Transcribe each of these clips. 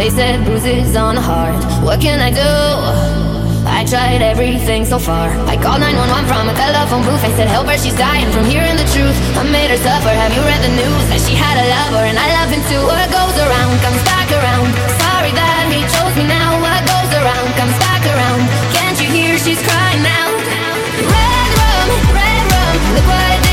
They said bruises on the heart. What can I do? I tried everything so far. I called 911 from a telephone booth. I said, Help her, she's dying from hearing the truth. I made her suffer. Have you read the news? That she had a lover and I love him too. What goes around comes back around. Sorry that he chose me now. What goes around comes back around. Can't you hear she's crying now? Red rum, red rum. Look what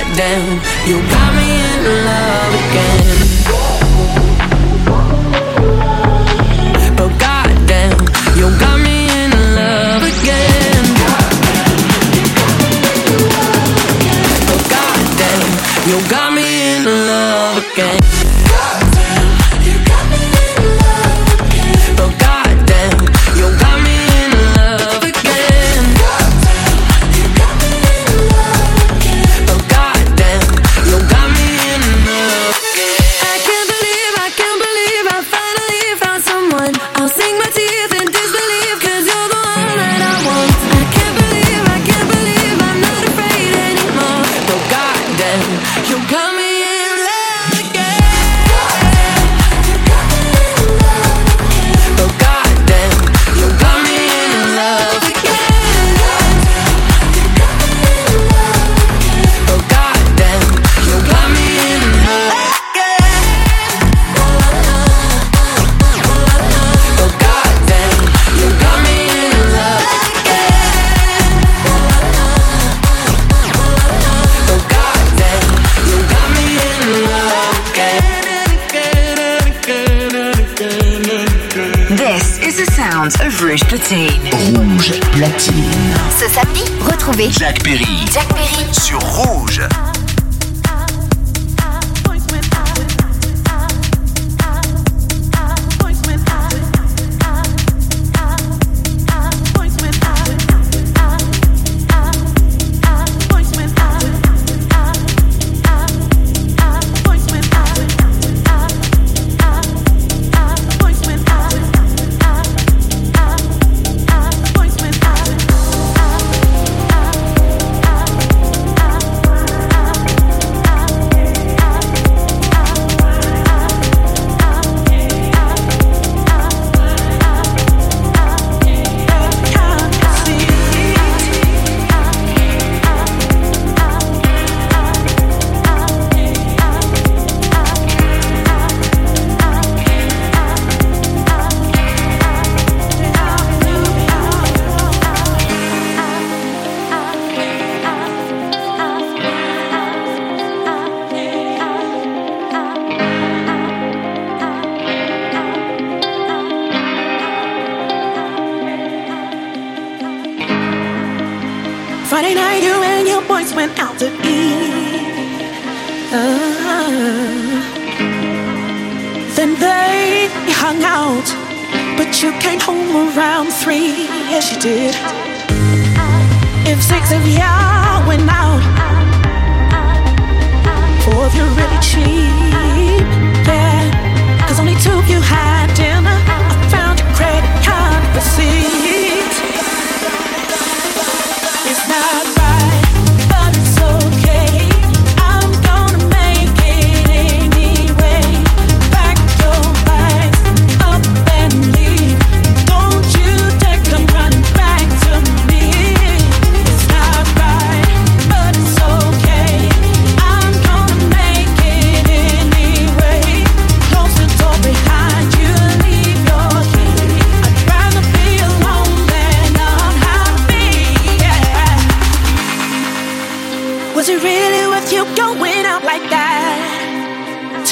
goddamn, you got me in love.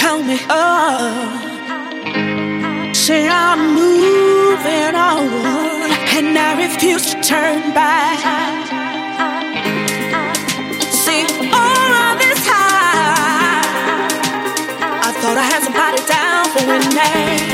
held me up. Say I'm moving on, and I refuse to turn back. See, all of this time, I thought I had somebody down for one day.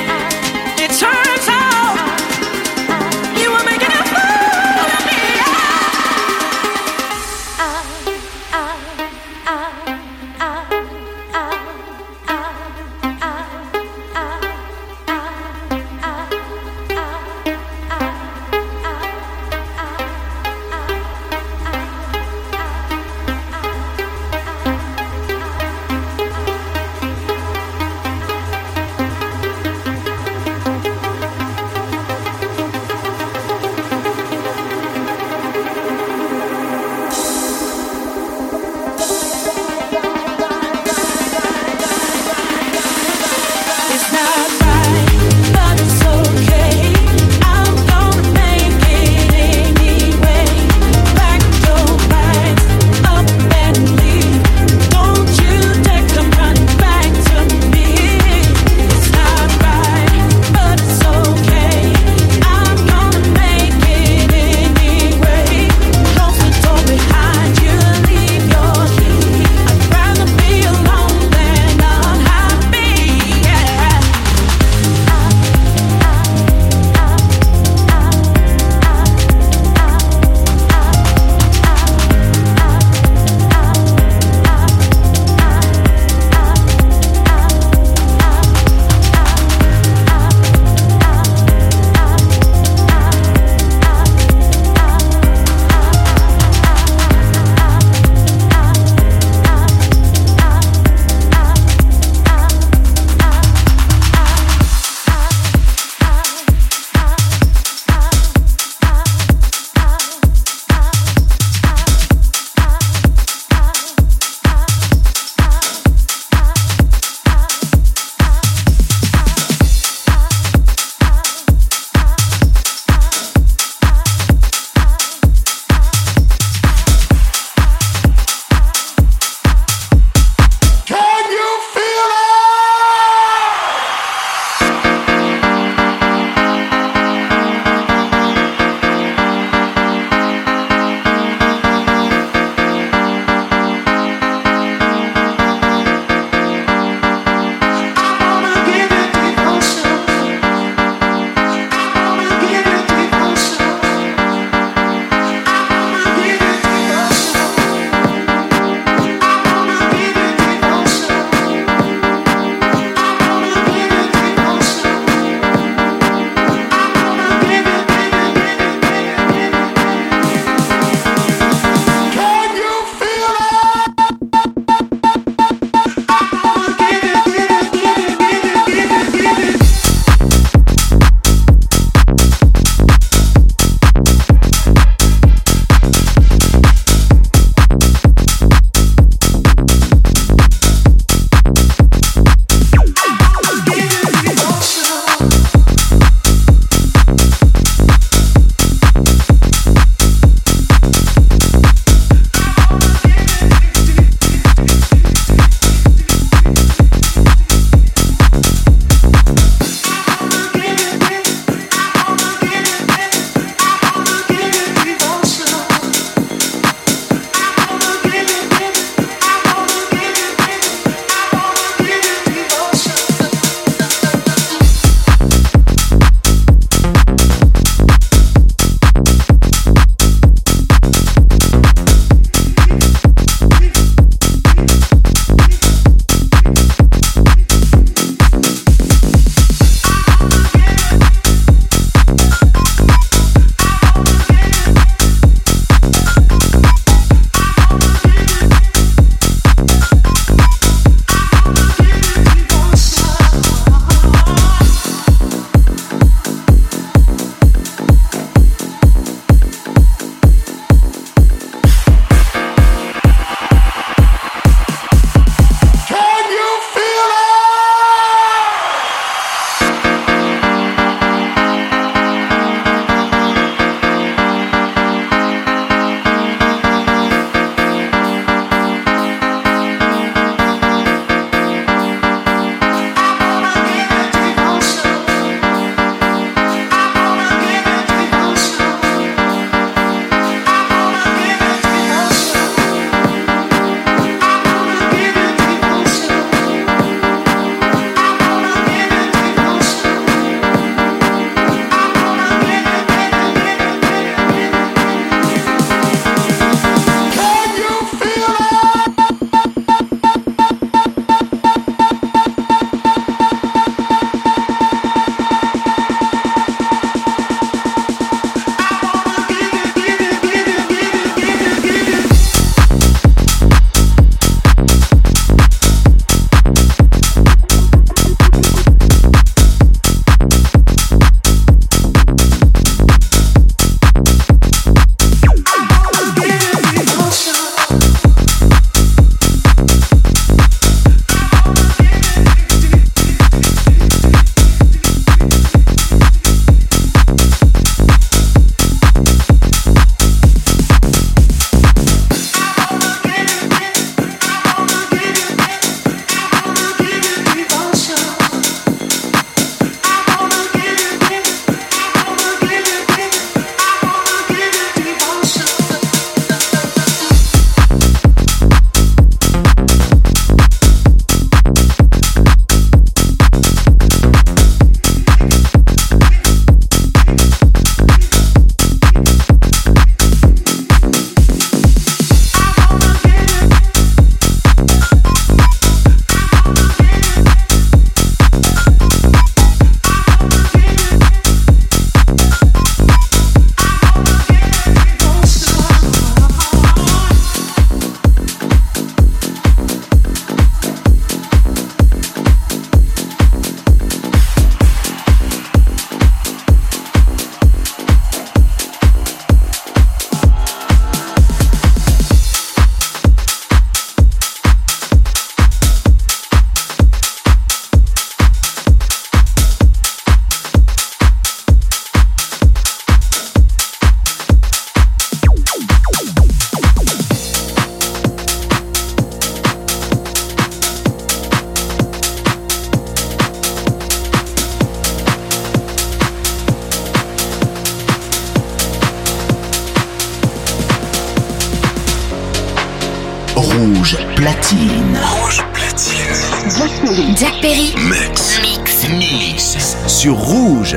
Rouge platine. Rouge platine. Jack Perry. Mix. Mix. Mix. Sur Rouge.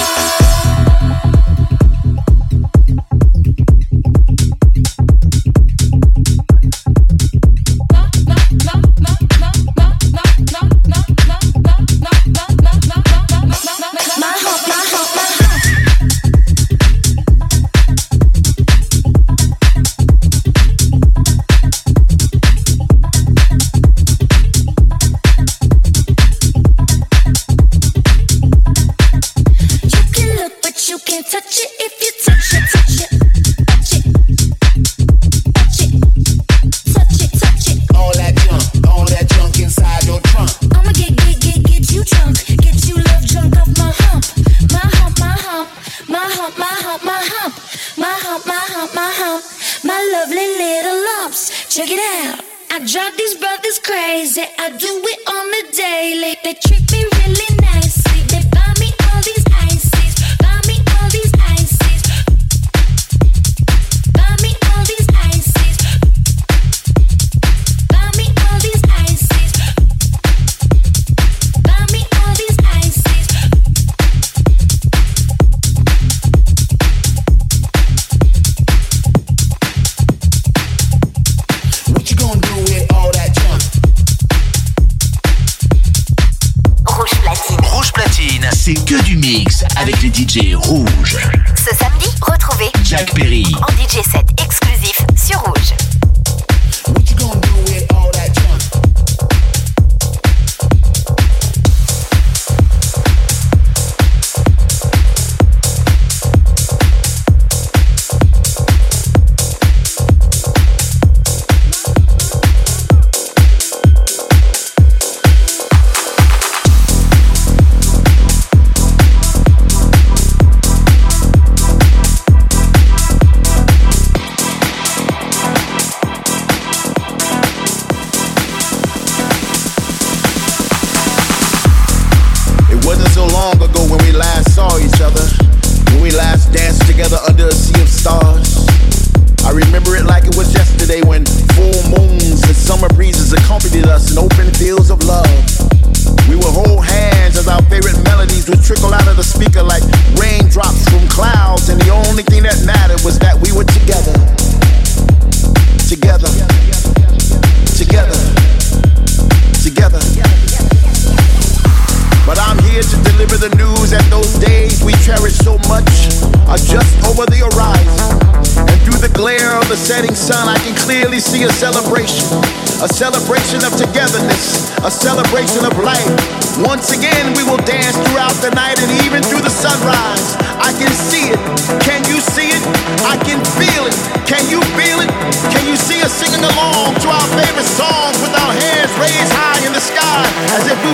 C'est rouge.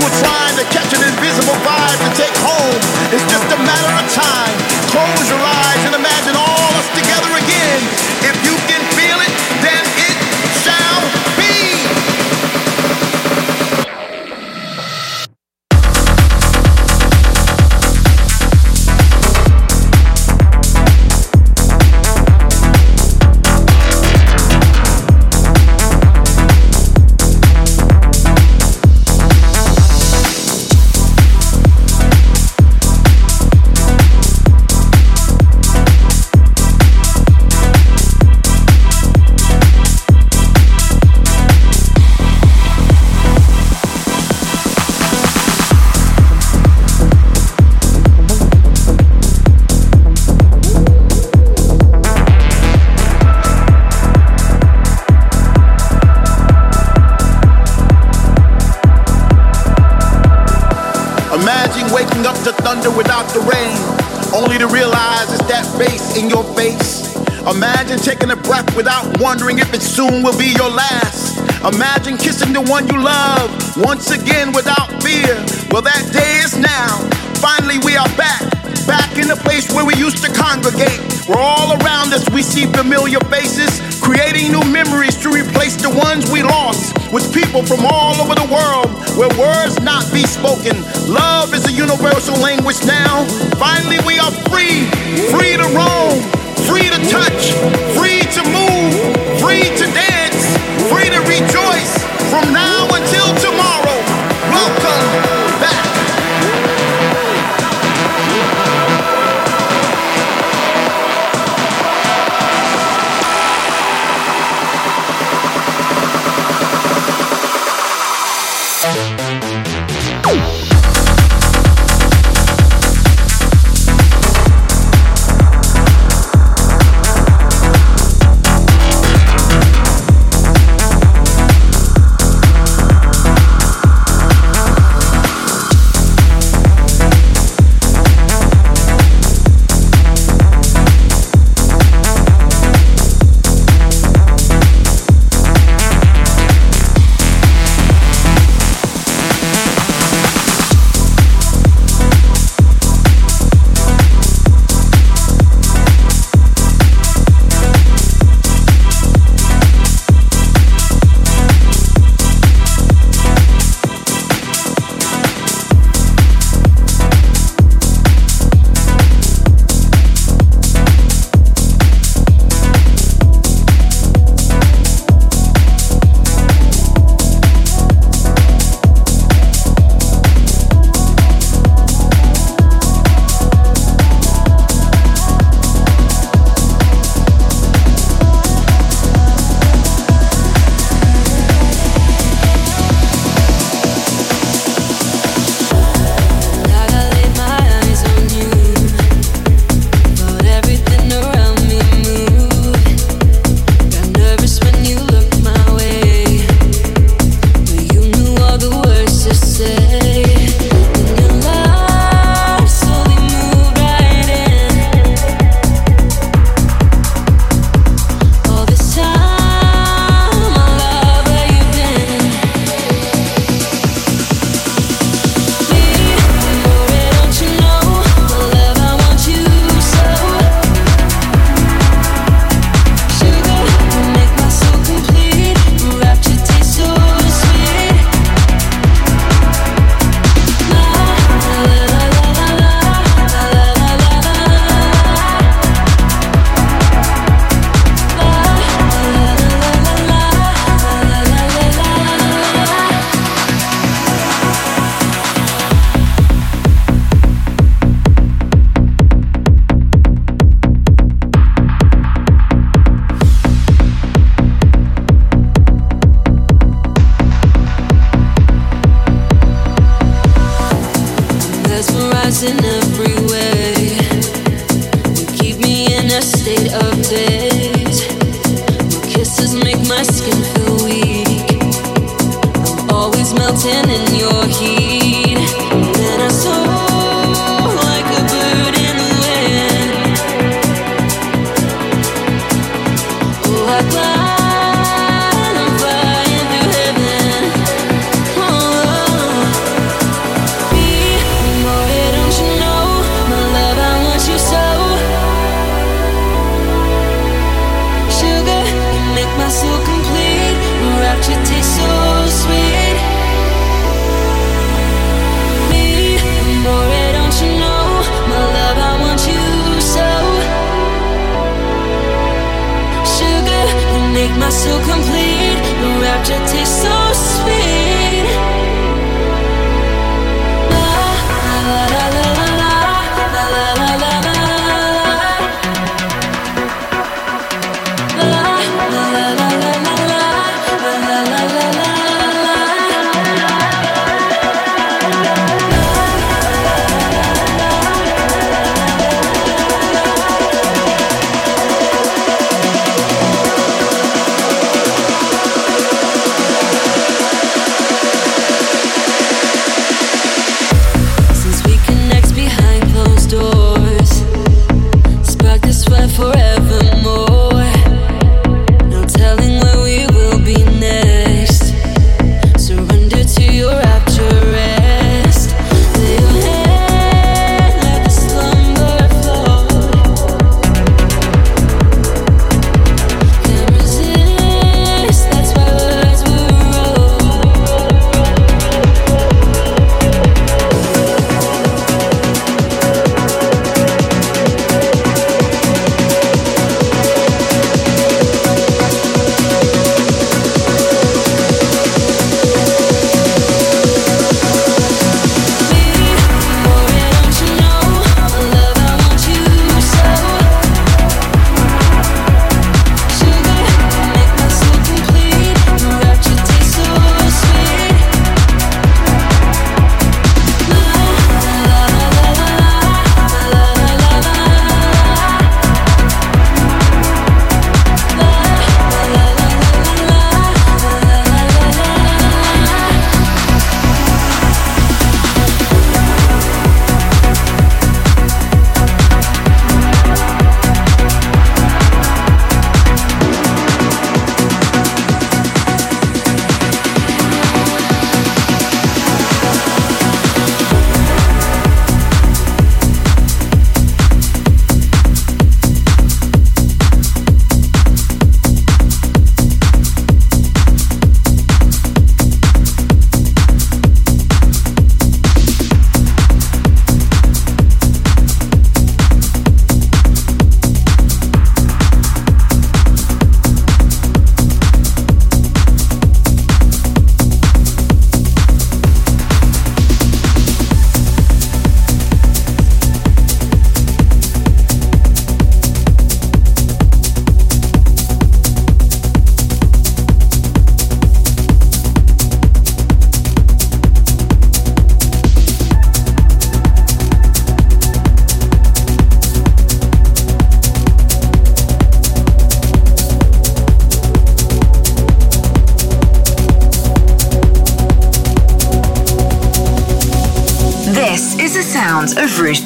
more time.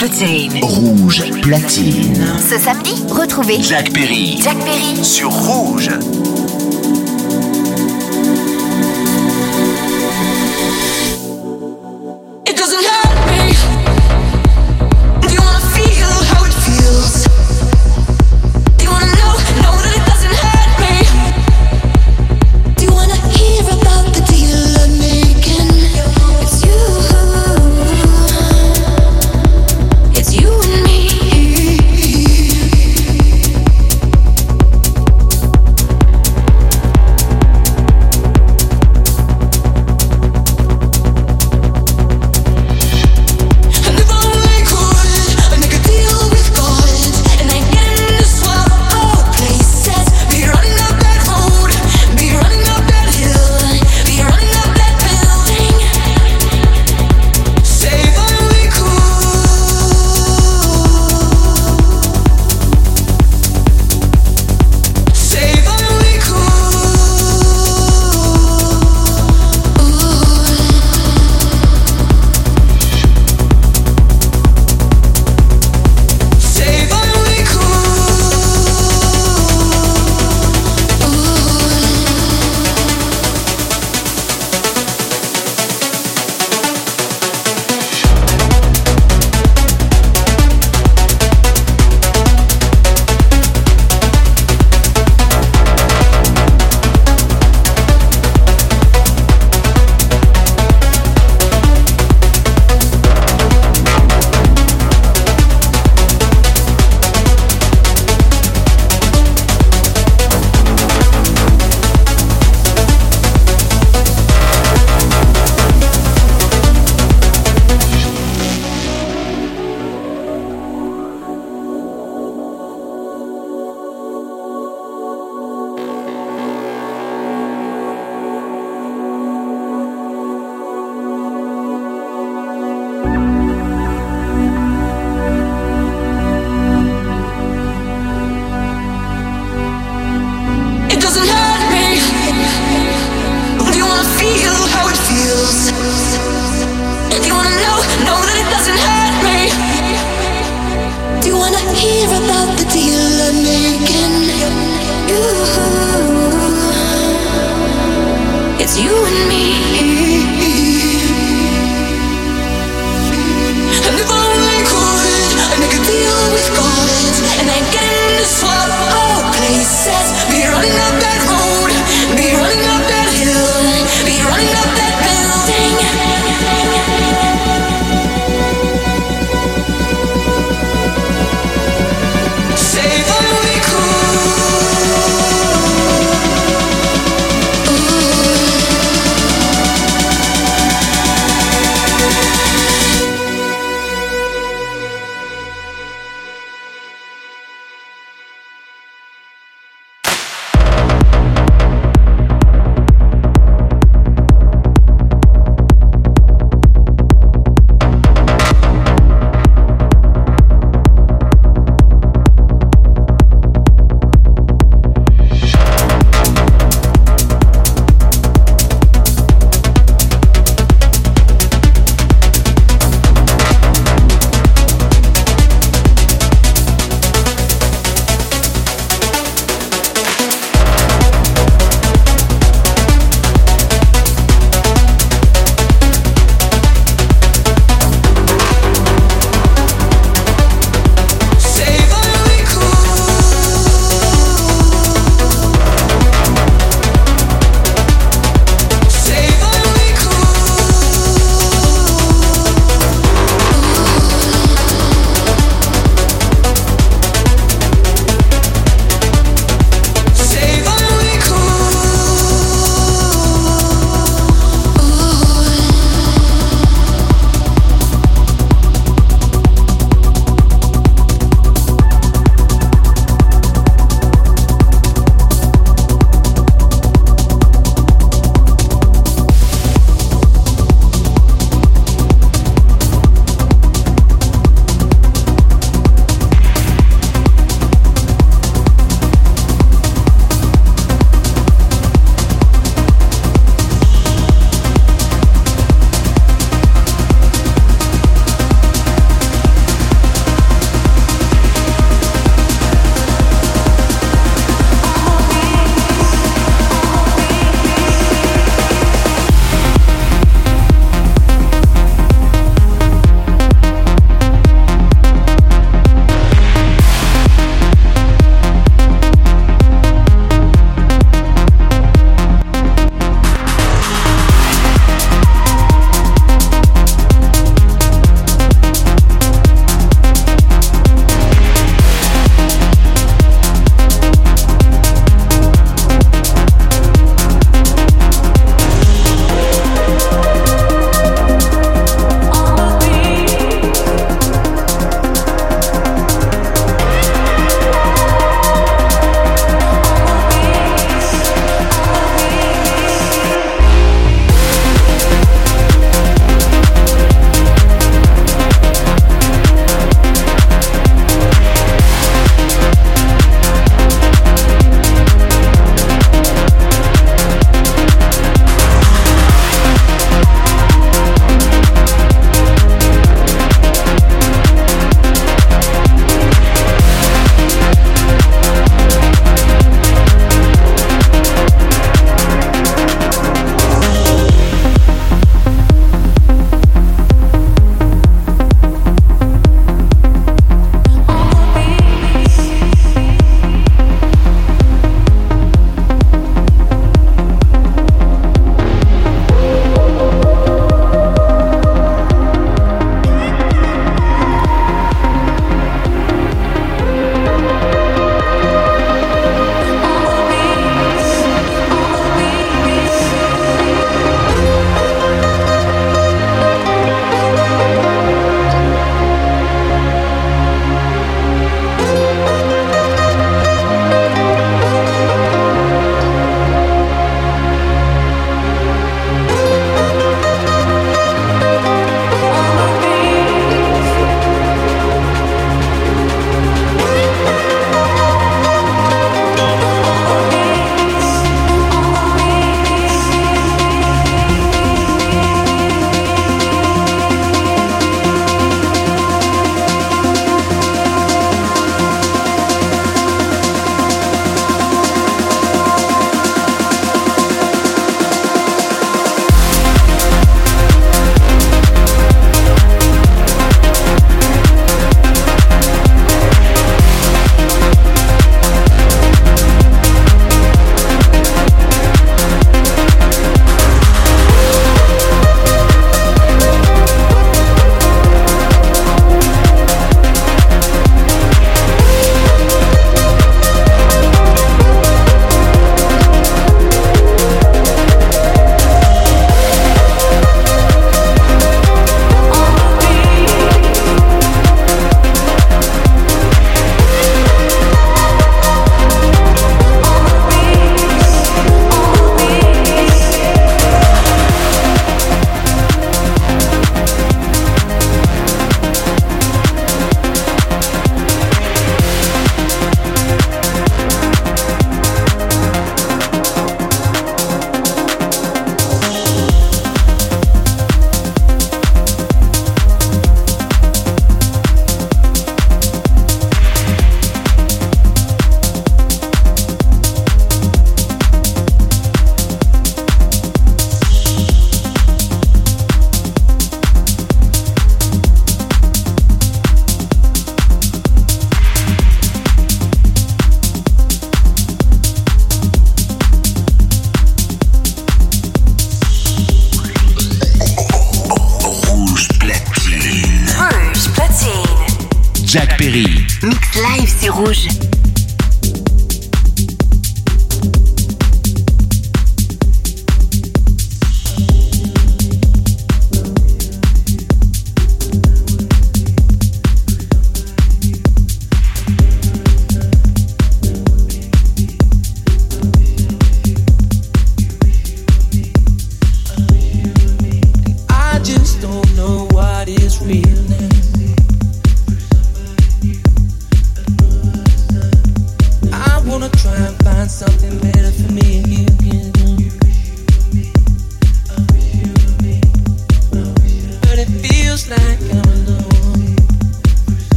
Platine. Rouge Platine. Ce samedi, retrouvez Jack Perry. Jack Perry. Sur Rouge.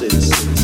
places.